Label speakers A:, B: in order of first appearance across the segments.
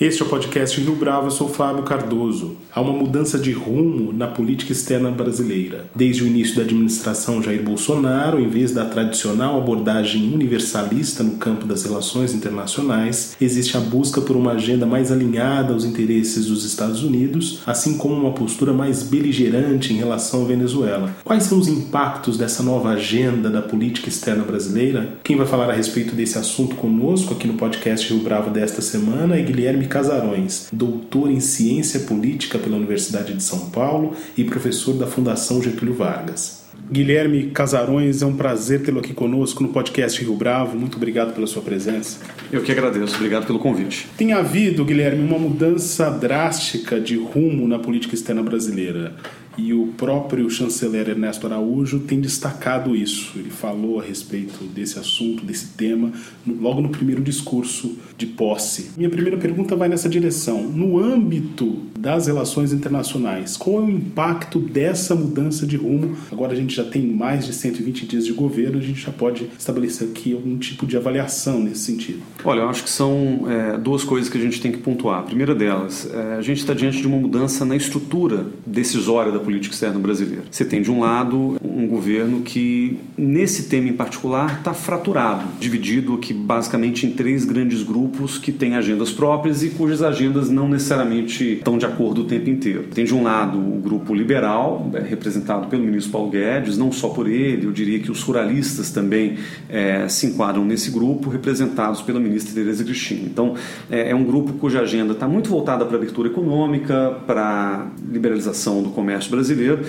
A: Este é o podcast Rio Bravo, eu sou Fábio Cardoso. Há uma mudança de rumo na política externa brasileira. Desde o início da administração Jair Bolsonaro, em vez da tradicional abordagem universalista no campo das relações internacionais, existe a busca por uma agenda mais alinhada aos interesses dos Estados Unidos, assim como uma postura mais beligerante em relação à Venezuela. Quais são os impactos dessa nova agenda da política externa brasileira? Quem vai falar a respeito desse assunto conosco aqui no podcast Rio Bravo desta semana é Guilherme Casarões, doutor em Ciência Política pela Universidade de São Paulo e professor da Fundação Getúlio Vargas. Guilherme Casarões, é um prazer tê-lo aqui conosco no podcast Rio Bravo. Muito obrigado pela sua presença.
B: Eu que agradeço, obrigado pelo convite.
A: Tem havido, Guilherme, uma mudança drástica de rumo na política externa brasileira. E o próprio chanceler Ernesto Araújo tem destacado isso. Ele falou a respeito desse assunto, desse tema, logo no primeiro discurso de posse. Minha primeira pergunta vai nessa direção. No âmbito das relações internacionais, qual é o impacto dessa mudança de rumo? Agora a gente já tem mais de 120 dias de governo, a gente já pode estabelecer aqui algum tipo de avaliação nesse sentido.
B: Olha, eu acho que são é, duas coisas que a gente tem que pontuar. A primeira delas, é, a gente está diante de uma mudança na estrutura decisória da política externa brasileira. Você tem, de um lado, um governo que, nesse tema em particular, está fraturado, dividido aqui basicamente em três grandes grupos que têm agendas próprias e cujas agendas não necessariamente estão de acordo o tempo inteiro. Tem, de um lado, o grupo liberal, é, representado pelo ministro Paulo Guedes, não só por ele, eu diria que os ruralistas também é, se enquadram nesse grupo, representados pela ministra Tereza Cristina. Então, é, é um grupo cuja agenda está muito voltada para a abertura econômica, para liberalização do comércio brasileiro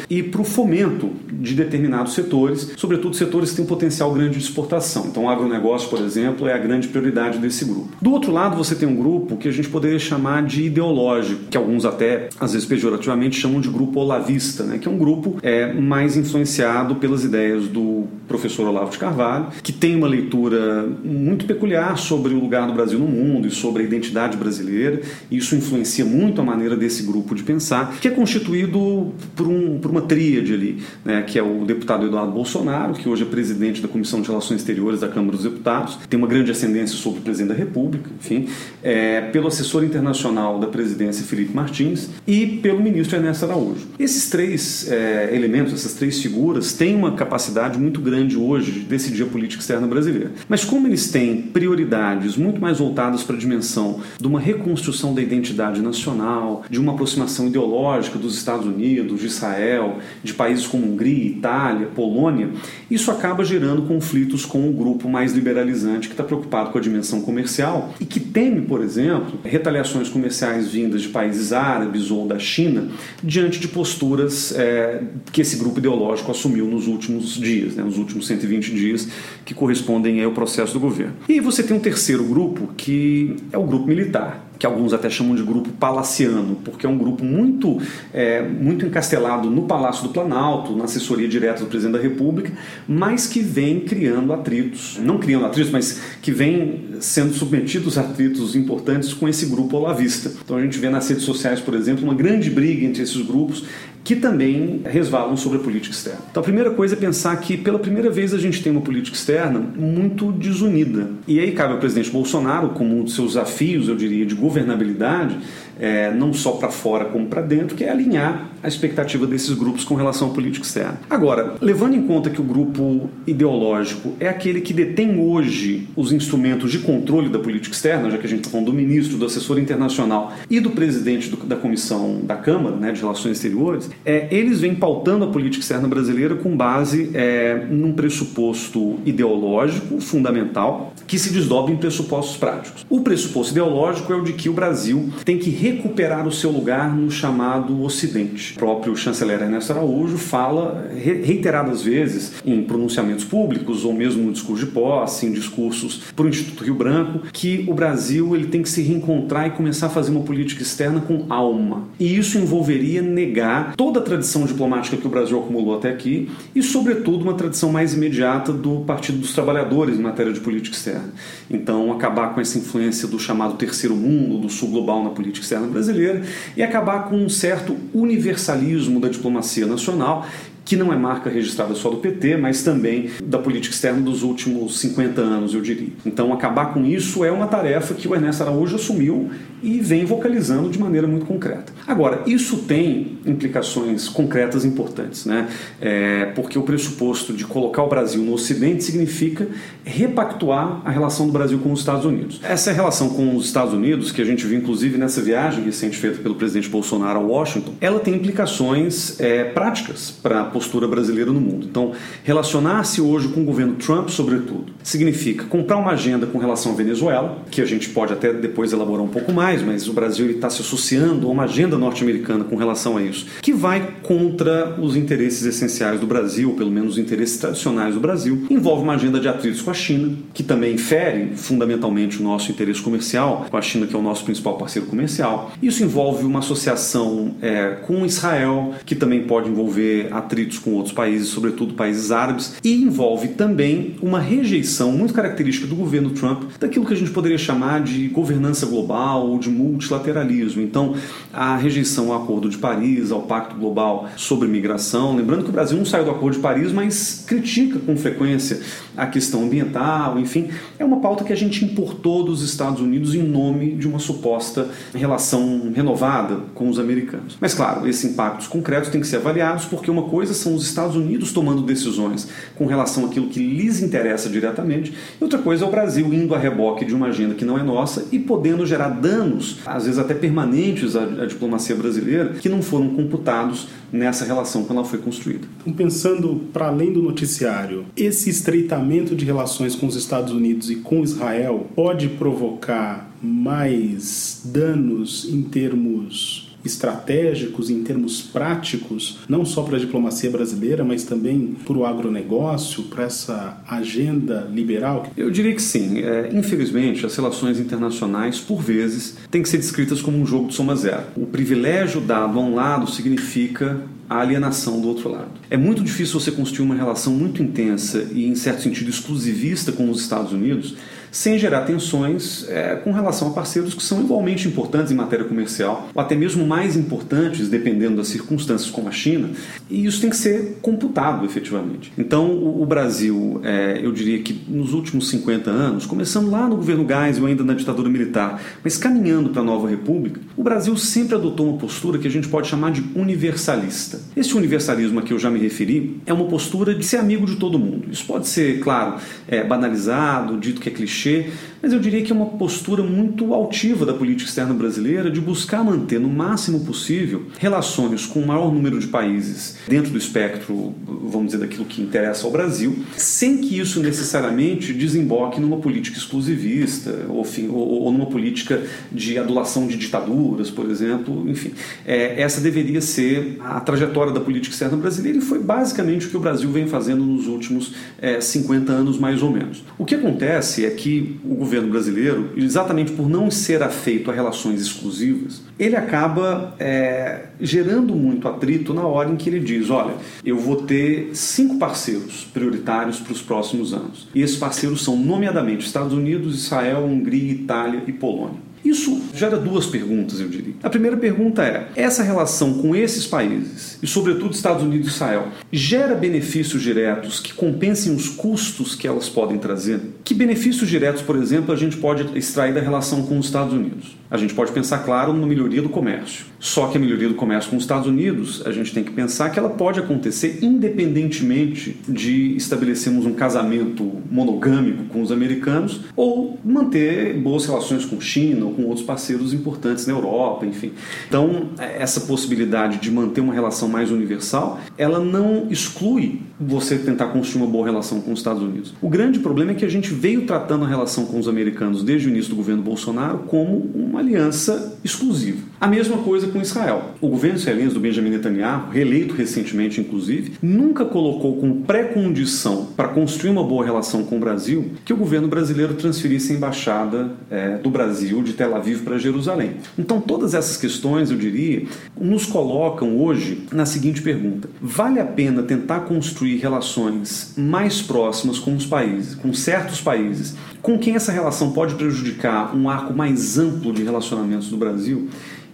B: e para o fomento de determinados setores, sobretudo setores que têm um potencial grande de exportação. Então, o agronegócio, por exemplo, é a grande prioridade desse grupo. Do outro lado, você tem um grupo que a gente poderia chamar de ideológico, que alguns até, às vezes pejorativamente, chamam de grupo olavista, né? que é um grupo é, mais influenciado pelas ideias do professor Olavo de Carvalho, que tem uma leitura muito peculiar sobre o lugar do Brasil no mundo e sobre a identidade brasileira. Isso influencia muito a maneira desse grupo de pensar, que é constituído por, um, por uma tríade ali, né? que é o deputado Eduardo Bolsonaro, que hoje é presidente da Comissão de Relações Exteriores da Câmara dos Deputados, tem uma grande ascendência sobre o presidente da República, enfim, é, pelo assessor internacional da presidência, Felipe Martins, e pelo ministro Ernesto Araújo. Esses três é, elementos, essas três figuras, têm uma capacidade muito grande hoje de decidir a política externa brasileira. Mas como eles têm prioridades muito mais voltadas para a dimensão de uma reconstrução da identidade nacional, de uma aproximação ideológica dos Estados Unidos, de Israel, de países como Hungria, Itália, Polônia, isso acaba gerando conflitos com o grupo mais liberalizante que está preocupado com a dimensão comercial e que teme, por exemplo, retaliações comerciais vindas de países árabes ou da China diante de posturas é, que esse grupo ideológico assumiu nos últimos dias, né, nos últimos últimos 120 dias, que correspondem ao processo do governo. E você tem um terceiro grupo, que é o grupo militar que alguns até chamam de grupo palaciano, porque é um grupo muito, é, muito encastelado no Palácio do Planalto, na assessoria direta do presidente da República, mas que vem criando atritos, não criando atritos, mas que vem sendo submetidos a atritos importantes com esse grupo olavista. Então a gente vê nas redes sociais, por exemplo, uma grande briga entre esses grupos que também resvalam sobre a política externa. Então a primeira coisa é pensar que pela primeira vez a gente tem uma política externa muito desunida. E aí cabe ao presidente Bolsonaro, como um dos seus desafios, eu diria, de governabilidade, é, não só para fora como para dentro, que é alinhar a expectativa desses grupos com relação à política externa. Agora, levando em conta que o grupo ideológico é aquele que detém hoje os instrumentos de controle da política externa, já que a gente está falando do ministro, do assessor internacional e do presidente do, da comissão da Câmara né, de Relações Exteriores, é, eles vêm pautando a política externa brasileira com base é, num pressuposto ideológico fundamental que se desdobra em pressupostos práticos. O pressuposto ideológico é o de que o Brasil tem que recuperar o seu lugar no chamado Ocidente. O próprio chanceler Ernesto Araújo fala reiteradas vezes em pronunciamentos públicos ou mesmo no discurso de posse, em discursos para o Instituto Rio Branco, que o Brasil ele tem que se reencontrar e começar a fazer uma política externa com alma. E isso envolveria negar toda a tradição diplomática que o Brasil acumulou até aqui e, sobretudo, uma tradição mais imediata do Partido dos Trabalhadores em matéria de política externa. Então, acabar com essa influência do chamado terceiro mundo, do sul global na política externa brasileira e acabar com um certo universalismo da diplomacia nacional que não é marca registrada só do PT, mas também da política externa dos últimos 50 anos, eu diria. Então, acabar com isso é uma tarefa que o Ernesto Araújo assumiu e vem vocalizando de maneira muito concreta. Agora, isso tem implicações concretas importantes, né? É, porque o pressuposto de colocar o Brasil no Ocidente significa repactuar a relação do Brasil com os Estados Unidos. Essa relação com os Estados Unidos, que a gente viu inclusive nessa viagem recente feita pelo presidente Bolsonaro a Washington, ela tem implicações é, práticas para a postura brasileira no mundo. Então, relacionar-se hoje com o governo Trump, sobretudo, significa comprar uma agenda com relação à Venezuela, que a gente pode até depois elaborar um pouco mais mas o Brasil está se associando a uma agenda norte-americana com relação a isso, que vai contra os interesses essenciais do Brasil, pelo menos os interesses tradicionais do Brasil. Envolve uma agenda de atritos com a China, que também fere fundamentalmente o nosso interesse comercial, com a China, que é o nosso principal parceiro comercial. Isso envolve uma associação é, com Israel, que também pode envolver atritos com outros países, sobretudo países árabes, e envolve também uma rejeição muito característica do governo Trump daquilo que a gente poderia chamar de governança global de multilateralismo. Então, a rejeição ao Acordo de Paris, ao Pacto Global sobre Migração. Lembrando que o Brasil não saiu do Acordo de Paris, mas critica com frequência a questão ambiental, enfim. É uma pauta que a gente importou dos Estados Unidos em nome de uma suposta relação renovada com os americanos. Mas, claro, esses impactos concretos têm que ser avaliados porque uma coisa são os Estados Unidos tomando decisões com relação àquilo que lhes interessa diretamente, e outra coisa é o Brasil indo a reboque de uma agenda que não é nossa e podendo gerar danos danos, às vezes até permanentes, à, à diplomacia brasileira, que não foram computados nessa relação quando ela foi construída.
A: Então, pensando para além do noticiário, esse estreitamento de relações com os Estados Unidos e com Israel pode provocar mais danos em termos estratégicos em termos práticos, não só para a diplomacia brasileira, mas também para o agronegócio, para essa agenda liberal?
B: Eu diria que sim. É, infelizmente, as relações internacionais, por vezes, têm que ser descritas como um jogo de soma zero. O privilégio dado a um lado significa a alienação do outro lado. É muito difícil você construir uma relação muito intensa e, em certo sentido, exclusivista com os Estados Unidos sem gerar tensões é, com relação a parceiros que são igualmente importantes em matéria comercial, ou até mesmo mais importantes, dependendo das circunstâncias, como a China, e isso tem que ser computado efetivamente. Então, o, o Brasil, é, eu diria que nos últimos 50 anos, começando lá no governo Geisel, ainda na ditadura militar, mas caminhando para a nova república, o Brasil sempre adotou uma postura que a gente pode chamar de universalista. Esse universalismo a que eu já me referi é uma postura de ser amigo de todo mundo. Isso pode ser, claro, é, banalizado, dito que é clichê, clichê, mas eu diria que é uma postura muito altiva da política externa brasileira de buscar manter no máximo possível relações com o maior número de países dentro do espectro, vamos dizer, daquilo que interessa ao Brasil, sem que isso necessariamente desemboque numa política exclusivista ou, ou, ou numa política de adulação de ditaduras, por exemplo. Enfim, é, essa deveria ser a trajetória da política externa brasileira e foi basicamente o que o Brasil vem fazendo nos últimos é, 50 anos, mais ou menos. O que acontece é que que o governo brasileiro, exatamente por não ser afeito a relações exclusivas, ele acaba é, gerando muito atrito na hora em que ele diz: olha, eu vou ter cinco parceiros prioritários para os próximos anos. E esses parceiros são, nomeadamente, Estados Unidos, Israel, Hungria, Itália e Polônia. Isso gera duas perguntas, eu diria. A primeira pergunta é: essa relação com esses países, e sobretudo Estados Unidos e Israel, gera benefícios diretos que compensem os custos que elas podem trazer? Que benefícios diretos, por exemplo, a gente pode extrair da relação com os Estados Unidos? A gente pode pensar, claro, numa melhoria do comércio. Só que a melhoria do comércio com os Estados Unidos, a gente tem que pensar que ela pode acontecer independentemente de estabelecermos um casamento monogâmico com os americanos ou manter boas relações com China ou com outros parceiros importantes na Europa, enfim. Então, essa possibilidade de manter uma relação mais universal, ela não exclui você tentar construir uma boa relação com os Estados Unidos. O grande problema é que a gente veio tratando a relação com os americanos desde o início do governo Bolsonaro como uma aliança exclusiva. A mesma coisa com Israel. O governo israelense do Benjamin Netanyahu, reeleito recentemente inclusive, nunca colocou como pré-condição para construir uma boa relação com o Brasil que o governo brasileiro transferisse a embaixada é, do Brasil de Tel Aviv para Jerusalém. Então todas essas questões, eu diria, nos colocam hoje na seguinte pergunta: vale a pena tentar construir relações mais próximas com os países, com certos países, com quem essa relação pode prejudicar um arco mais amplo de relacionamentos do Brasil?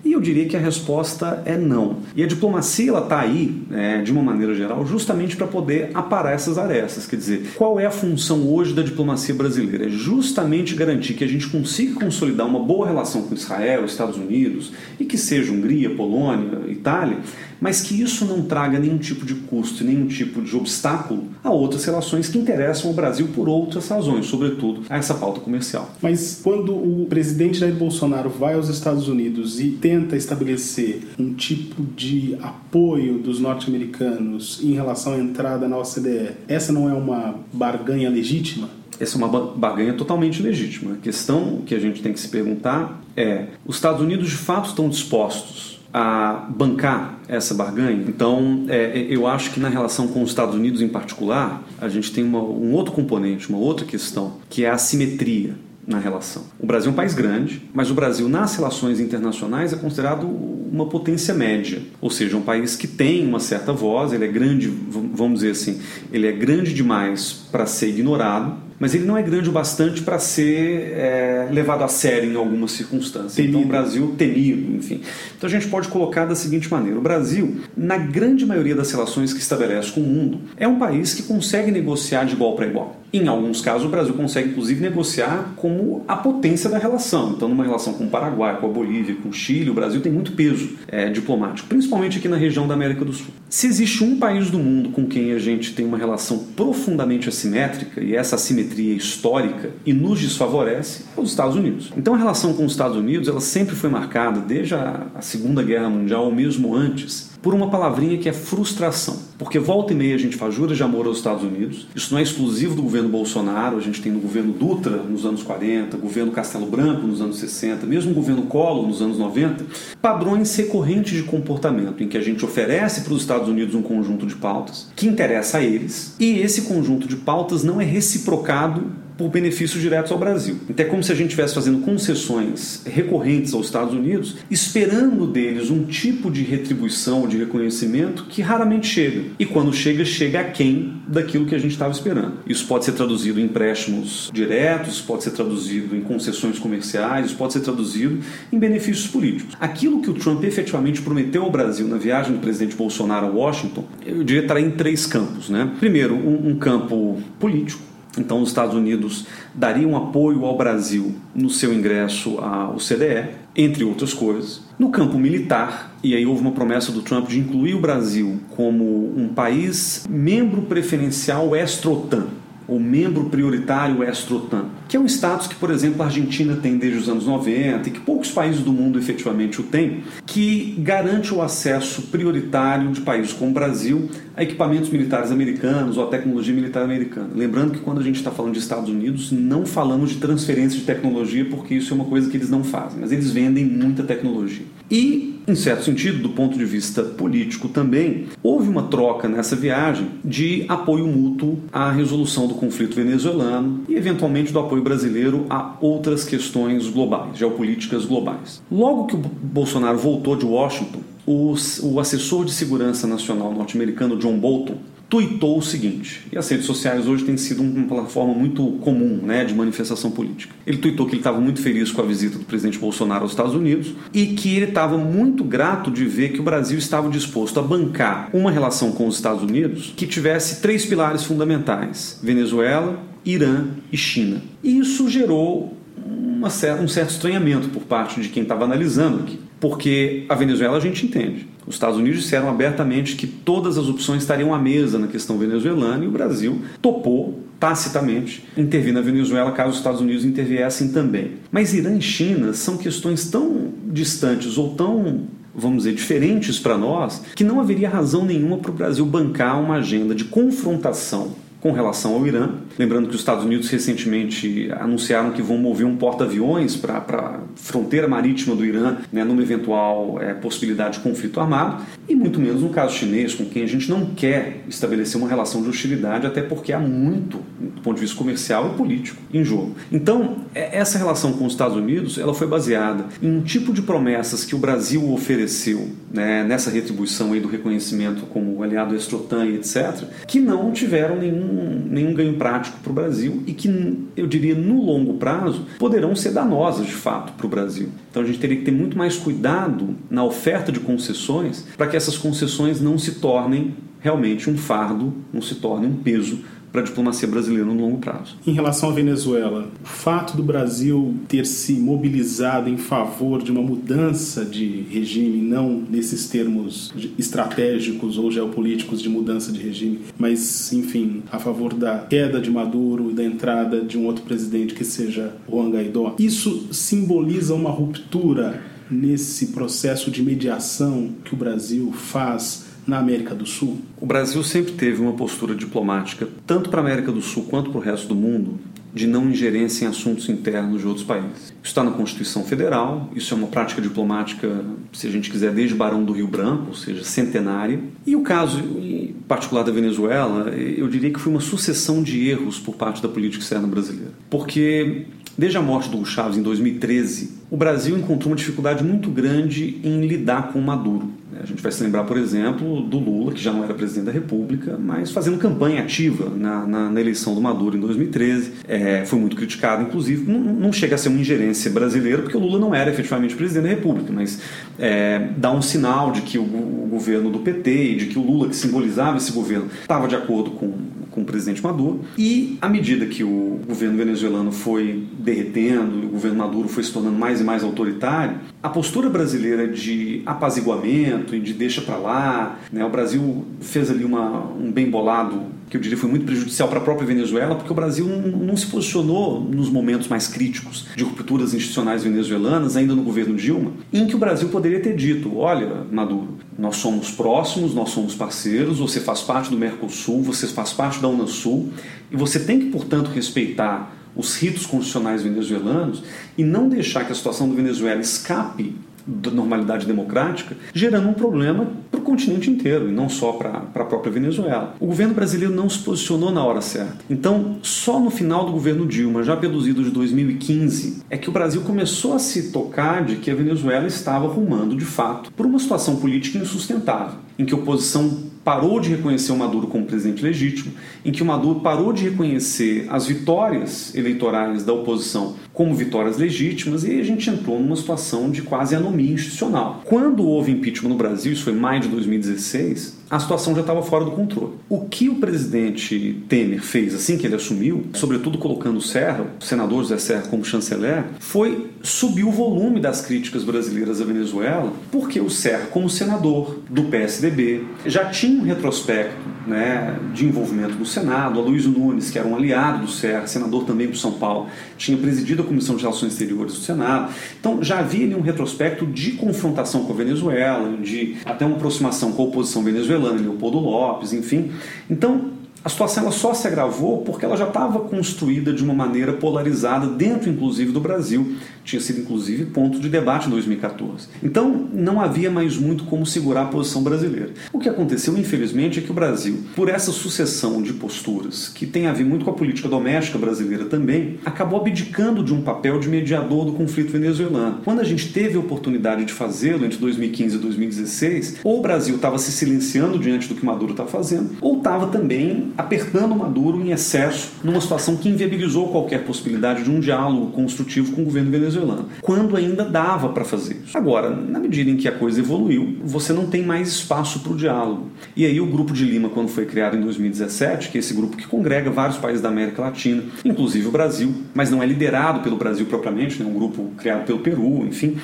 B: E eu diria que a resposta é não. E a diplomacia ela está aí, é, de uma maneira geral, justamente para poder aparar essas arestas. Quer dizer, qual é a função hoje da diplomacia brasileira? É justamente garantir que a gente consiga consolidar uma boa relação com Israel, Estados Unidos e que seja Hungria, Polônia, Itália, mas que isso não traga nenhum tipo de custo, nenhum tipo de obstáculo a outras relações que interessam ao Brasil por outras razões, sobretudo a essa pauta comercial.
A: Mas quando o presidente Jair Bolsonaro vai aos Estados Unidos e tenta estabelecer um tipo de apoio dos norte-americanos em relação à entrada na OCDE, essa não é uma barganha legítima?
B: Essa é uma barganha totalmente legítima. A questão que a gente tem que se perguntar é: os Estados Unidos de fato estão dispostos a bancar essa barganha. Então, é, eu acho que na relação com os Estados Unidos em particular, a gente tem uma, um outro componente, uma outra questão, que é a assimetria na relação. O Brasil é um país grande, mas o Brasil nas relações internacionais é considerado uma potência média, ou seja, um país que tem uma certa voz, ele é grande, vamos dizer assim, ele é grande demais para ser ignorado, mas ele não é grande o bastante para ser é, levado a sério em algumas circunstâncias. Temido. Então, o Brasil temido, enfim. Então, a gente pode colocar da seguinte maneira: o Brasil, na grande maioria das relações que estabelece com o mundo, é um país que consegue negociar de igual para igual. Em alguns casos, o Brasil consegue, inclusive, negociar como a potência da relação. Então, numa relação com o Paraguai, com a Bolívia, com o Chile, o Brasil tem muito peso é, diplomático, principalmente aqui na região da América do Sul. Se existe um país do mundo com quem a gente tem uma relação profundamente assimétrica, e essa assimetria histórica e nos desfavorece, é os Estados Unidos. Então, a relação com os Estados Unidos ela sempre foi marcada, desde a Segunda Guerra Mundial ou mesmo antes, por uma palavrinha que é frustração. Porque volta e meia a gente faz juras de amor aos Estados Unidos. Isso não é exclusivo do governo Bolsonaro, a gente tem no governo Dutra nos anos 40, governo Castelo Branco nos anos 60, mesmo governo Collor nos anos 90, padrões recorrentes de comportamento em que a gente oferece para os Estados Unidos um conjunto de pautas que interessa a eles e esse conjunto de pautas não é reciprocado por benefícios diretos ao Brasil. Então é como se a gente estivesse fazendo concessões recorrentes aos Estados Unidos, esperando deles um tipo de retribuição ou de reconhecimento que raramente chega. E quando chega, chega aquém daquilo que a gente estava esperando. Isso pode ser traduzido em empréstimos diretos, pode ser traduzido em concessões comerciais, pode ser traduzido em benefícios políticos. Aquilo que o Trump efetivamente prometeu ao Brasil na viagem do presidente Bolsonaro a Washington, eu diria estar em três campos. Né? Primeiro, um, um campo político, então, os Estados Unidos dariam apoio ao Brasil no seu ingresso ao CDE, entre outras coisas. No campo militar, e aí houve uma promessa do Trump de incluir o Brasil como um país membro preferencial extra-OTAN ou membro prioritário extra-OTAN, que é um status que, por exemplo, a Argentina tem desde os anos 90 e que poucos países do mundo efetivamente o têm, que garante o acesso prioritário de países como o Brasil a equipamentos militares americanos ou a tecnologia militar americana. Lembrando que quando a gente está falando de Estados Unidos, não falamos de transferência de tecnologia, porque isso é uma coisa que eles não fazem, mas eles vendem muita tecnologia. E em certo sentido, do ponto de vista político também, houve uma troca nessa viagem de apoio mútuo à resolução do conflito venezuelano e, eventualmente, do apoio brasileiro a outras questões globais, geopolíticas globais. Logo que o Bolsonaro voltou de Washington, o, assessor de segurança nacional norte-americano John Bolton tuitou o seguinte, e as redes sociais hoje têm sido uma plataforma muito comum né, de manifestação política. Ele tuitou que ele estava muito feliz com a visita do presidente Bolsonaro aos Estados Unidos e que ele estava muito grato de ver que o Brasil estava disposto a bancar uma relação com os Estados Unidos que tivesse três pilares fundamentais: Venezuela, Irã e China. E isso gerou uma, um certo estranhamento por parte de quem estava analisando aqui, porque a Venezuela a gente entende. Os Estados Unidos disseram abertamente que todas as opções estariam à mesa na questão venezuelana e o Brasil topou tacitamente intervir na Venezuela caso os Estados Unidos interviessem também. Mas Irã e China são questões tão distantes ou tão vamos dizer, diferentes para nós, que não haveria razão nenhuma para o Brasil bancar uma agenda de confrontação com relação ao Irã. Lembrando que os Estados Unidos recentemente anunciaram que vão mover um porta-aviões para a fronteira marítima do Irã, né, numa eventual é, possibilidade de conflito armado, e muito menos no caso chinês, com quem a gente não quer estabelecer uma relação de hostilidade, até porque há muito, do ponto de vista comercial e político, em jogo. Então, é, essa relação com os Estados Unidos ela foi baseada em um tipo de promessas que o Brasil ofereceu né, nessa retribuição aí do reconhecimento como aliado extrotan e etc., que não tiveram nenhum, nenhum ganho prático para o Brasil e que, eu diria, no longo prazo, poderão ser danosas de fato para o Brasil. Então a gente teria que ter muito mais cuidado na oferta de concessões para que essas concessões não se tornem realmente um fardo, não se tornem um peso para a diplomacia brasileira no longo prazo.
A: Em relação à Venezuela, o fato do Brasil ter se mobilizado em favor de uma mudança de regime, não nesses termos estratégicos ou geopolíticos de mudança de regime, mas, enfim, a favor da queda de Maduro e da entrada de um outro presidente que seja Juan Guaidó, isso simboliza uma ruptura nesse processo de mediação que o Brasil faz na América do Sul?
B: O Brasil sempre teve uma postura diplomática, tanto para a América do Sul quanto para o resto do mundo, de não ingerência em assuntos internos de outros países. Isso está na Constituição Federal, isso é uma prática diplomática, se a gente quiser, desde Barão do Rio Branco, ou seja, centenária. E o caso em particular da Venezuela, eu diria que foi uma sucessão de erros por parte da política externa brasileira. Porque Desde a morte do Hugo Chávez em 2013, o Brasil encontrou uma dificuldade muito grande em lidar com Maduro. A gente vai se lembrar, por exemplo, do Lula, que já não era presidente da República, mas fazendo campanha ativa na, na, na eleição do Maduro em 2013. É, foi muito criticado, inclusive. Não, não, chega a ser uma ingerência brasileira, porque o Lula não era efetivamente presidente da República, mas é, dá um sinal de que o, o governo do PT e de que o Lula, que simbolizava esse governo, estava de acordo com, com o presidente Maduro. E à medida que o governo venezuelano foi derretendo, o governo Maduro foi se tornando mais e mais autoritário, a postura brasileira de apaziguamento e de deixa para lá, né? o Brasil fez ali uma, um bem bolado que eu diria foi muito prejudicial para a própria Venezuela, porque o Brasil não, se posicionou nos momentos mais críticos de rupturas institucionais venezuelanas, ainda no governo Dilma, em que o Brasil poderia ter dito: olha, Maduro, nós somos próximos, nós somos parceiros, você faz parte do Mercosul, você faz parte da Unasul, e você tem que, portanto, respeitar os ritos constitucionais venezuelanos e não deixar que a situação do Venezuela escape da normalidade democrática, gerando um problema para o continente inteiro e não só para a própria Venezuela. O governo brasileiro não se posicionou na hora certa. Então, só no final do governo Dilma, já idos de 2015, é que o Brasil começou a se tocar de que a Venezuela estava rumando de fato por uma situação política insustentável, em que oposição parou de reconhecer o Maduro como presidente legítimo, em que o Maduro parou de reconhecer as vitórias eleitorais da oposição como vitórias legítimas e a gente entrou numa situação de quase anomia institucional. Quando houve impeachment no Brasil, isso foi em maio de 2016, a situação já estava fora do controle. O que o presidente Temer fez assim que ele assumiu, sobretudo colocando o Serra, o senador José Serra como chanceler, foi subir o volume das críticas brasileiras à Venezuela, porque o Serra, como senador do PSDB, já tinha um retrospecto né, de envolvimento no Senado. A Luiz Nunes, que era um aliado do Serra, senador também para São Paulo, tinha presidido a Comissão de Relações Exteriores do Senado. Então já havia ali um retrospecto de confrontação com a Venezuela, de até uma aproximação com a oposição venezuelana, Leopoldo Lopes, enfim. Então a situação ela só se agravou porque ela já estava construída de uma maneira polarizada dentro, inclusive, do Brasil. Tinha sido, inclusive, ponto de debate em 2014. Então, não havia mais muito como segurar a posição brasileira. O que aconteceu, infelizmente, é que o Brasil, por essa sucessão de posturas, que tem a ver muito com a política doméstica brasileira também, acabou abdicando de um papel de mediador do conflito venezuelano. Quando a gente teve a oportunidade de fazê-lo entre 2015 e 2016, ou o Brasil estava se silenciando diante do que Maduro estava fazendo, ou estava também apertando Maduro em excesso numa situação que inviabilizou qualquer possibilidade de um diálogo construtivo com o governo venezuelano, quando ainda dava para fazer isso. Agora, na medida em que a coisa evoluiu, você não tem mais espaço para o diálogo. E aí o Grupo de Lima, quando foi criado em 2017, que é esse grupo que congrega vários países da América Latina, inclusive o Brasil, mas não é liderado pelo Brasil propriamente, é né? um grupo criado pelo Peru, enfim,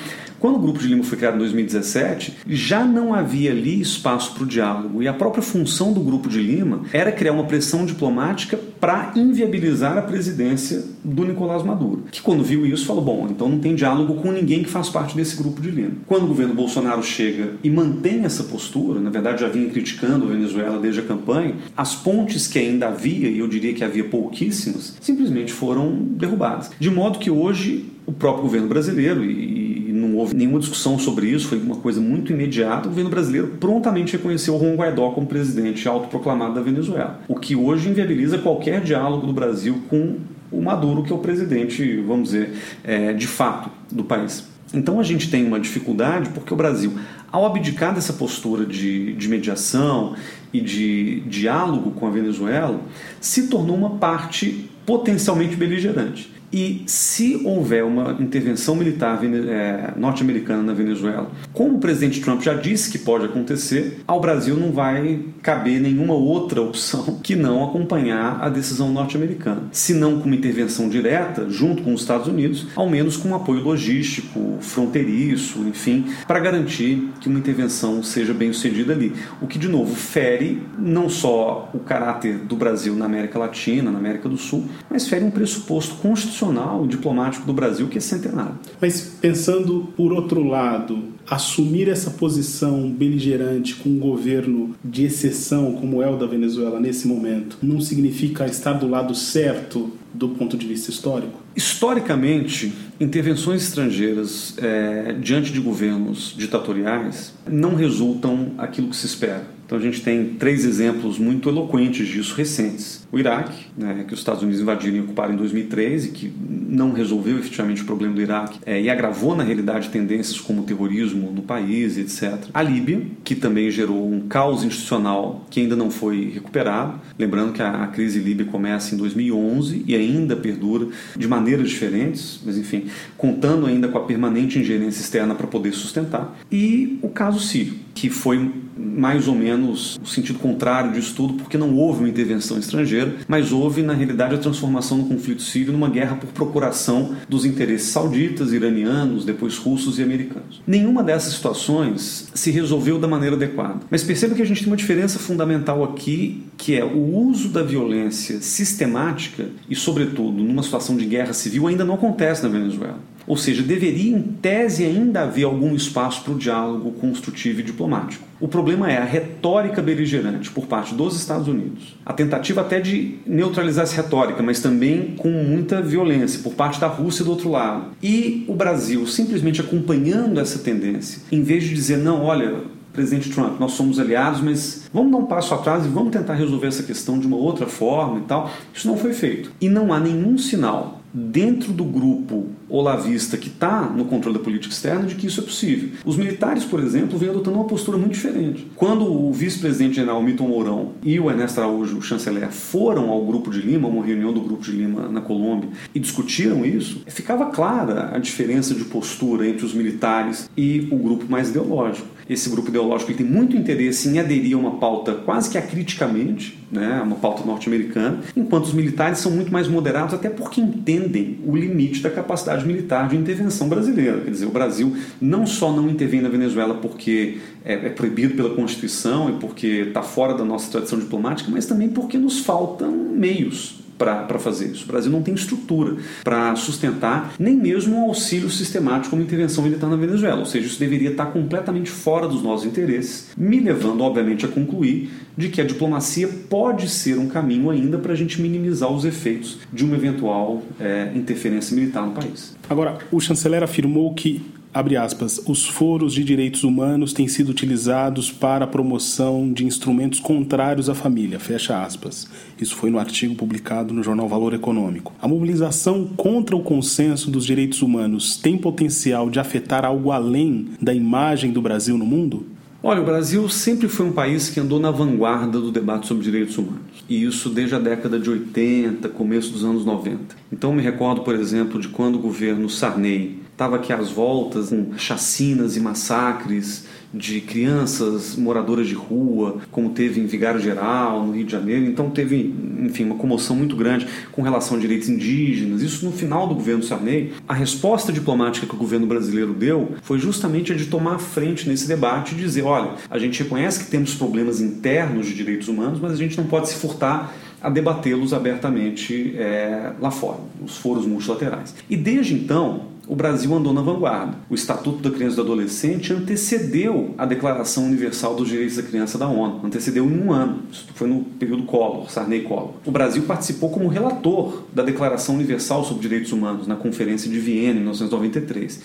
B: quando o Grupo de Lima foi criado em 2017, já não havia ali espaço para o diálogo e a própria função do Grupo de Lima era criar uma pressão diplomática para inviabilizar a presidência do Nicolás Maduro, que quando viu isso falou: bom, então não tem diálogo com ninguém que faz parte desse Grupo de Lima. Quando o governo Bolsonaro chega e mantém essa postura, na verdade já vinha criticando a Venezuela desde a campanha, as pontes que ainda havia, e eu diria que havia pouquíssimas, simplesmente foram derrubadas. De modo que hoje o próprio governo brasileiro e não houve nenhuma discussão sobre isso, foi uma coisa muito imediata. O governo brasileiro prontamente reconheceu o Juan Guaidó como presidente autoproclamado da Venezuela, o que hoje inviabiliza qualquer diálogo do Brasil com o Maduro, que é o presidente, vamos dizer, é, de fato do país. Então a gente tem uma dificuldade porque o Brasil, ao abdicar dessa postura de, de mediação e de diálogo com a Venezuela, se tornou uma parte potencialmente beligerante. E se houver uma intervenção militar é, norte-americana na Venezuela, como o presidente Trump já disse que pode acontecer, ao Brasil não vai caber nenhuma outra opção que não acompanhar a decisão norte-americana. Se não com uma intervenção direta, junto com os Estados Unidos, ao menos com um apoio logístico, fronteiriço, enfim, para garantir que uma intervenção seja bem sucedida ali. O que, de novo, fere não só o caráter do Brasil na América Latina, na América do Sul, mas fere um pressuposto constitucional institucional diplomático do Brasil que é centenário.
A: Mas pensando por outro lado, assumir essa posição beligerante com um governo de exceção como é o da Venezuela nesse momento não significa estar do lado certo do ponto de vista histórico?
B: Historicamente, intervenções estrangeiras é, diante de governos ditatoriais não resultam aquilo que se espera. Então a gente tem três exemplos muito eloquentes disso recentes. O Iraque, né, que os Estados Unidos invadiram e ocuparam em 2013, que não resolveu efetivamente o problema do Iraque é, e agravou na realidade tendências como o terrorismo no país, etc. A Líbia, que também gerou um caos institucional que ainda não foi recuperado. Lembrando que a, a crise líbia começa em 2011 e ainda perdura de maneiras diferentes, mas enfim, contando ainda com a permanente ingerência externa para poder sustentar. E o caso sírio, que foi mais ou menos o sentido contrário disso tudo, porque não houve uma intervenção estrangeira, mas houve, na realidade, a transformação do conflito sírio numa guerra por procuração dos interesses sauditas, iranianos, depois russos e americanos. Nenhuma dessas situações se resolveu da maneira adequada. Mas perceba que a gente tem uma diferença fundamental aqui, que é o uso da violência sistemática e, sobretudo, numa situação de guerra civil, ainda não acontece na Venezuela. Ou seja, deveria, em tese, ainda haver algum espaço para o diálogo construtivo e diplomático. O problema é a retórica beligerante por parte dos Estados Unidos. A tentativa até de neutralizar essa retórica, mas também com muita violência por parte da Rússia do outro lado. E o Brasil simplesmente acompanhando essa tendência, em vez de dizer, não, olha, presidente Trump, nós somos aliados, mas vamos dar um passo atrás e vamos tentar resolver essa questão de uma outra forma e tal. Isso não foi feito. E não há nenhum sinal dentro do grupo olavista que está no controle da política externa de que isso é possível. Os militares, por exemplo, vêm adotando uma postura muito diferente. Quando o vice-presidente general Milton Mourão e o Ernesto Araújo, o chanceler, foram ao Grupo de Lima, uma reunião do Grupo de Lima na Colômbia, e discutiram isso, ficava clara a diferença de postura entre os militares e o grupo mais ideológico. Esse grupo ideológico tem muito interesse em aderir a uma pauta quase que acriticamente, né, uma pauta norte-americana, enquanto os militares são muito mais moderados, até porque entendem o limite da capacidade militar de intervenção brasileira. Quer dizer, o Brasil não só não intervém na Venezuela porque é, é proibido pela Constituição e porque está fora da nossa tradição diplomática, mas também porque nos faltam meios para fazer isso. O Brasil não tem estrutura para sustentar nem mesmo um auxílio sistemático como intervenção militar na Venezuela. Ou seja, isso deveria estar completamente fora dos nossos interesses, me levando, obviamente, a concluir de que a diplomacia pode ser um caminho ainda para a gente minimizar os efeitos de uma eventual é, interferência militar no país.
A: Agora, o chanceler afirmou que abre aspas, os foros de direitos humanos têm sido utilizados para a promoção de instrumentos contrários à família, fecha aspas. Isso foi no artigo publicado no jornal Valor Econômico. A mobilização contra o consenso dos direitos humanos tem potencial de afetar algo além da imagem do Brasil no mundo?
B: Olha, o Brasil sempre foi um país que andou na vanguarda do debate sobre direitos humanos. E isso desde a década de 80, começo dos anos 90. Então me recordo, por exemplo, de quando o governo Sarney estava aqui às voltas com chacinas e massacres de crianças moradoras de rua, como teve em Vigário Geral, no Rio de Janeiro. Então teve, enfim, uma comoção muito grande com relação a direitos indígenas. Isso no final do governo Sarney. A resposta diplomática que o governo brasileiro deu foi justamente a de tomar a frente nesse debate e dizer, olha, a gente reconhece que temos problemas internos de direitos humanos, mas a gente não pode se furtar a debatê-los abertamente é, lá fora, nos foros multilaterais. E desde então, o Brasil andou na vanguarda. O Estatuto da Criança e do Adolescente antecedeu a Declaração Universal dos Direitos da Criança da ONU, antecedeu em um ano. Isso foi no período Collor, Sarney Collor. O Brasil participou como relator da Declaração Universal sobre Direitos Humanos na Conferência de Viena em 1993.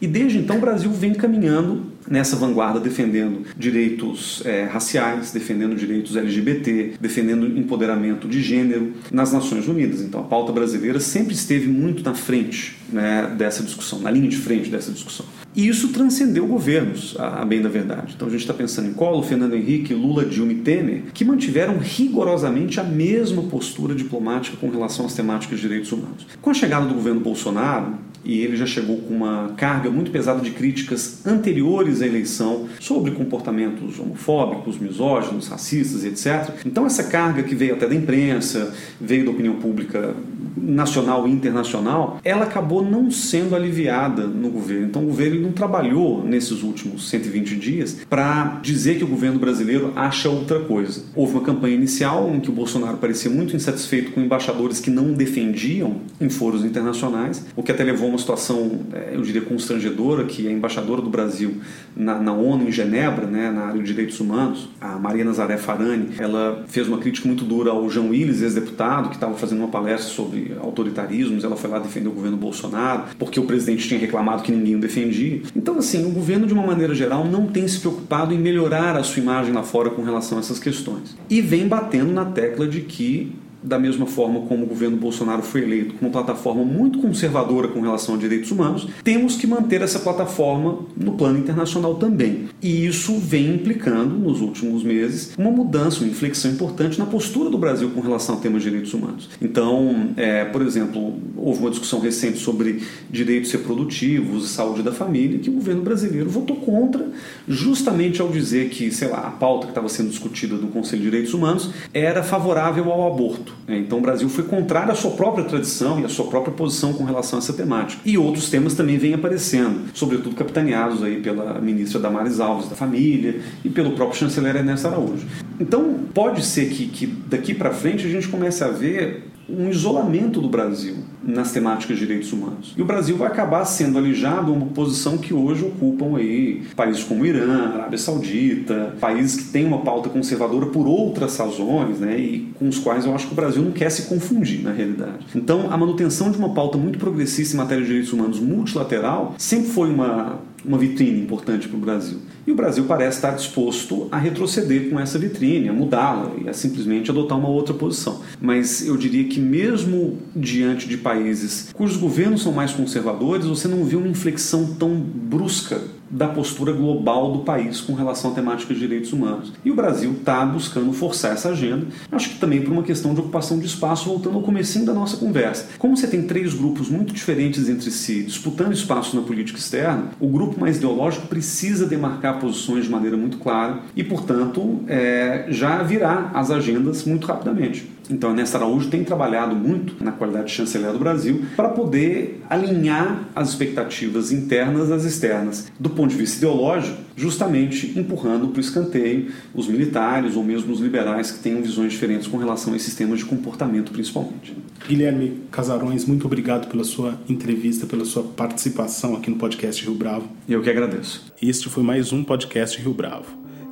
B: E desde então o Brasil vem caminhando nessa vanguarda, defendendo direitos é, raciais, defendendo direitos LGBT, defendendo empoderamento de gênero nas Nações Unidas. Então a pauta brasileira sempre esteve muito na frente né, dessa discussão, na linha de frente dessa discussão. E isso transcendeu governos, a, bem da verdade. Então a gente está pensando em Collor, Fernando Henrique, Lula, Dilma e Temer, que mantiveram rigorosamente a mesma postura diplomática com relação às temáticas de direitos humanos. Com a chegada do governo Bolsonaro, e ele já chegou com uma carga muito pesada de críticas anteriores à eleição sobre comportamentos homofóbicos, misóginos, racistas, etc. Então essa carga que veio até da imprensa, veio da opinião pública nacional e internacional, ela acabou não sendo aliviada no governo. Então o governo não trabalhou nesses últimos 120 dias para dizer que o governo brasileiro acha outra coisa. Houve uma campanha inicial em que o Bolsonaro parecia muito insatisfeito com embaixadores que não defendiam em foros internacionais, o que até levou uma situação, é, eu diria, constrangedora, que a embaixadora do Brasil na, na ONU em Genebra, né, na área de direitos humanos, a Maria Nazaré Farani, ela fez uma crítica muito dura ao João Willis, ex-deputado, que estava fazendo uma palestra sobre autoritarismos, ela foi lá defender o governo Bolsonaro, porque o presidente tinha reclamado que ninguém o defendia. Então, assim, o governo, de uma maneira geral, não tem se preocupado em melhorar a sua imagem lá fora com relação a essas questões. E vem batendo na tecla de que da mesma forma como o governo Bolsonaro foi eleito com uma plataforma muito conservadora com relação a direitos humanos, temos que manter essa plataforma no plano internacional também. E isso vem implicando, nos últimos meses, uma mudança, uma inflexão importante na postura do Brasil com relação a temas de direitos humanos. Então, é, por exemplo, houve uma discussão recente sobre direitos reprodutivos e saúde da família, que o governo brasileiro votou contra, justamente ao dizer que, sei lá, a pauta que estava sendo discutida no Conselho de Direitos Humanos era favorável ao aborto. Né? Então o Brasil foi contrário à sua própria tradição e à sua própria posição com relação a essa temática. E outros temas também vêm aparecendo, sobretudo capitaneados aí pela ministra Damares Alves da Família e pelo próprio chanceler Ernesto Araújo. Então pode ser que, que daqui para frente a gente comece a ver um isolamento do Brasil nas temáticas de direitos humanos. E o Brasil vai acabar sendo alijado a uma posição que hoje ocupam aí países como Irã, Arábia Saudita, países que têm uma pauta conservadora por outras razões, né, e com os quais eu acho que o Brasil não quer se confundir na realidade. Então, a manutenção de uma pauta muito progressista em matéria de direitos humanos multilateral sempre foi uma uma vitrine importante para o Brasil. E o Brasil parece estar disposto a retroceder com essa vitrine, a mudá-la e a simplesmente adotar uma outra posição. Mas eu diria que, mesmo diante de países cujos governos são mais conservadores, você não vê uma inflexão tão brusca da postura global do país com relação à temática de direitos humanos. E o Brasil está buscando forçar essa agenda, acho que também por uma questão de ocupação de espaço, voltando ao comecinho da nossa conversa. Como você tem três grupos muito diferentes entre si, disputando espaço na política externa, o grupo mais ideológico precisa demarcar posições de maneira muito clara e, portanto, é, já virar as agendas muito rapidamente. Então, a Ernesto Araújo tem trabalhado muito na qualidade de chanceler do Brasil para poder alinhar as expectativas internas às externas, do ponto de vista ideológico, justamente empurrando para o escanteio os militares ou mesmo os liberais que tenham visões diferentes com relação a esses temas de comportamento, principalmente.
A: Guilherme Casarões, muito obrigado pela sua entrevista, pela sua participação aqui no podcast Rio Bravo.
B: Eu que agradeço.
A: Este foi mais um podcast Rio Bravo,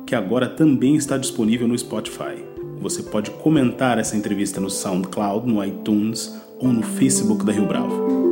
A: que agora também está disponível no Spotify. Você pode comentar essa entrevista no SoundCloud, no iTunes ou no Facebook da Rio Bravo.